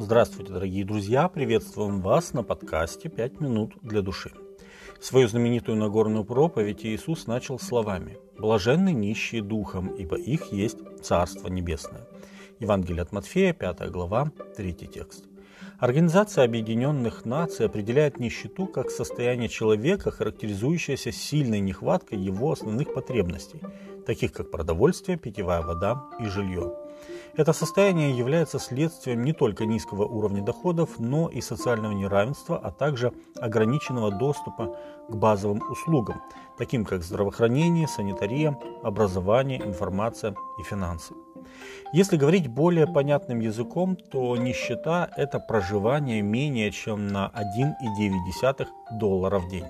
Здравствуйте, дорогие друзья! Приветствуем вас на подкасте «Пять минут для души». Свою знаменитую Нагорную проповедь Иисус начал словами «Блаженны нищие духом, ибо их есть Царство Небесное». Евангелие от Матфея, 5 глава, 3 текст. Организация Объединенных Наций определяет нищету как состояние человека, характеризующееся сильной нехваткой его основных потребностей, таких как продовольствие, питьевая вода и жилье. Это состояние является следствием не только низкого уровня доходов, но и социального неравенства, а также ограниченного доступа к базовым услугам, таким как здравоохранение, санитария, образование, информация и финансы. Если говорить более понятным языком, то нищета – это проживание менее чем на 1,9 доллара в день.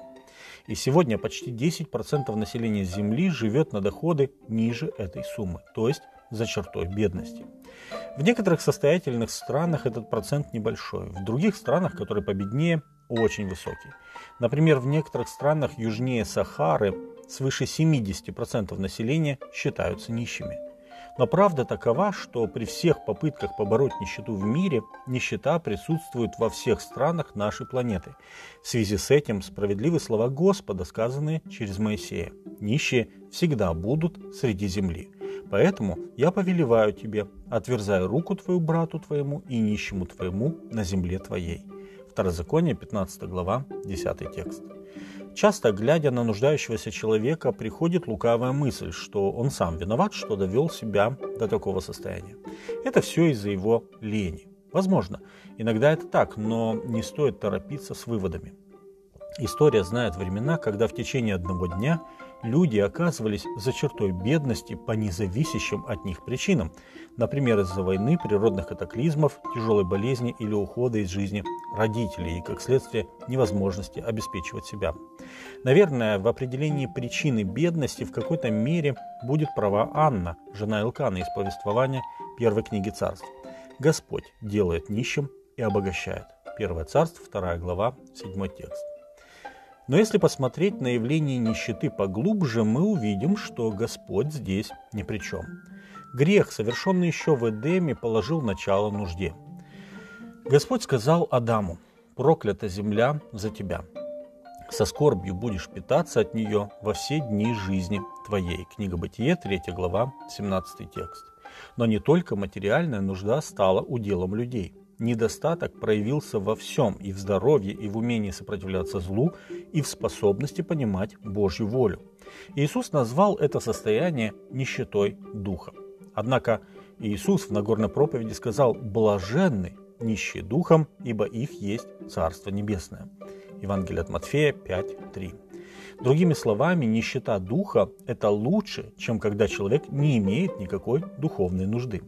И сегодня почти 10% населения Земли живет на доходы ниже этой суммы, то есть за чертой бедности. В некоторых состоятельных странах этот процент небольшой, в других странах, которые победнее, очень высокий. Например, в некоторых странах южнее Сахары свыше 70% населения считаются нищими. Но правда такова, что при всех попытках побороть нищету в мире, нищета присутствует во всех странах нашей планеты. В связи с этим справедливы слова Господа, сказанные через Моисея. Нищие всегда будут среди земли. Поэтому я повелеваю тебе, отверзай руку твою брату твоему и нищему твоему на земле твоей. Второзаконие, 15 глава, 10 текст. Часто, глядя на нуждающегося человека, приходит лукавая мысль, что он сам виноват, что довел себя до такого состояния. Это все из-за его лени. Возможно, иногда это так, но не стоит торопиться с выводами. История знает времена, когда в течение одного дня люди оказывались за чертой бедности по независящим от них причинам, например, из-за войны, природных катаклизмов, тяжелой болезни или ухода из жизни родителей и, как следствие, невозможности обеспечивать себя. Наверное, в определении причины бедности в какой-то мере будет права Анна, жена Илкана из повествования первой книги царств. Господь делает нищим и обогащает. Первое царство, вторая глава, седьмой текст. Но если посмотреть на явление нищеты поглубже, мы увидим, что Господь здесь ни при чем. Грех, совершенный еще в Эдеме, положил начало нужде. Господь сказал Адаму, проклята земля за тебя. Со скорбью будешь питаться от нее во все дни жизни твоей. Книга Бытие, 3 глава, 17 текст. Но не только материальная нужда стала уделом людей – недостаток проявился во всем, и в здоровье, и в умении сопротивляться злу, и в способности понимать Божью волю. Иисус назвал это состояние нищетой духа. Однако Иисус в Нагорной проповеди сказал «блаженны нищие духом, ибо их есть Царство Небесное». Евангелие от Матфея 5.3. Другими словами, нищета духа – это лучше, чем когда человек не имеет никакой духовной нужды.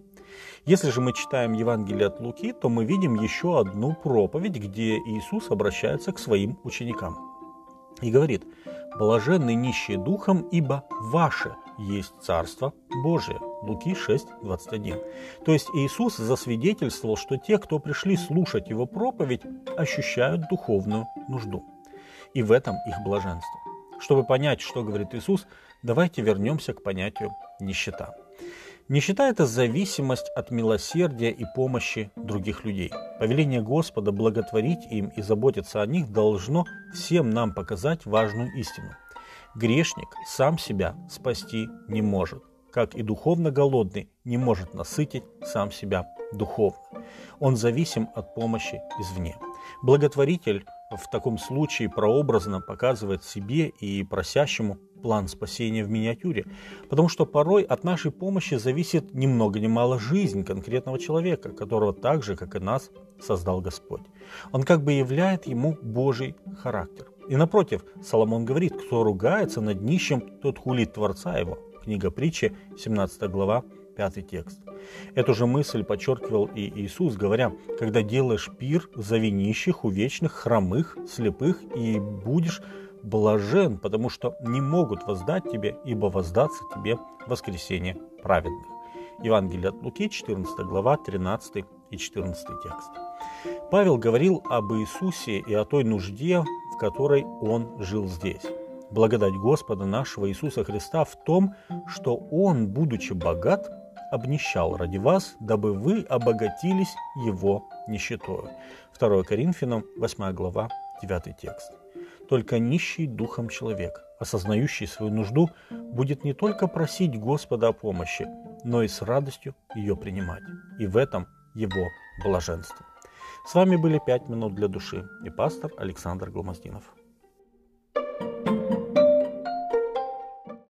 Если же мы читаем Евангелие от Луки, то мы видим еще одну проповедь, где Иисус обращается к своим ученикам и говорит, «Блаженны нищие духом, ибо ваше есть Царство Божие». Луки 6, 21. То есть Иисус засвидетельствовал, что те, кто пришли слушать Его проповедь, ощущают духовную нужду. И в этом их блаженство. Чтобы понять, что говорит Иисус, давайте вернемся к понятию нищета. Нищета – это зависимость от милосердия и помощи других людей. Повеление Господа благотворить им и заботиться о них должно всем нам показать важную истину. Грешник сам себя спасти не может, как и духовно голодный не может насытить сам себя духовно. Он зависим от помощи извне. Благотворитель в таком случае прообразно показывает себе и просящему план спасения в миниатюре, потому что порой от нашей помощи зависит ни много ни мало жизнь конкретного человека, которого так же, как и нас, создал Господь. Он как бы являет ему Божий характер. И напротив, Соломон говорит, кто ругается над нищим, тот хулит Творца его. Книга притчи, 17 глава, 5 текст. Эту же мысль подчеркивал и Иисус, говоря, когда делаешь пир за винищих, увечных, хромых, слепых, и будешь блажен, потому что не могут воздать тебе, ибо воздаться тебе воскресение праведных. Евангелие от Луки, 14 глава, 13 и 14 текст. Павел говорил об Иисусе и о той нужде, в которой Он жил здесь. Благодать Господа нашего Иисуса Христа в том, что Он, будучи богат, обнищал ради вас, дабы вы обогатились его нищетою». 2 Коринфянам, 8 глава, 9 текст. Только нищий духом человек, осознающий свою нужду, будет не только просить Господа о помощи, но и с радостью ее принимать. И в этом его блаженство. С вами были «Пять минут для души» и пастор Александр Гломоздинов.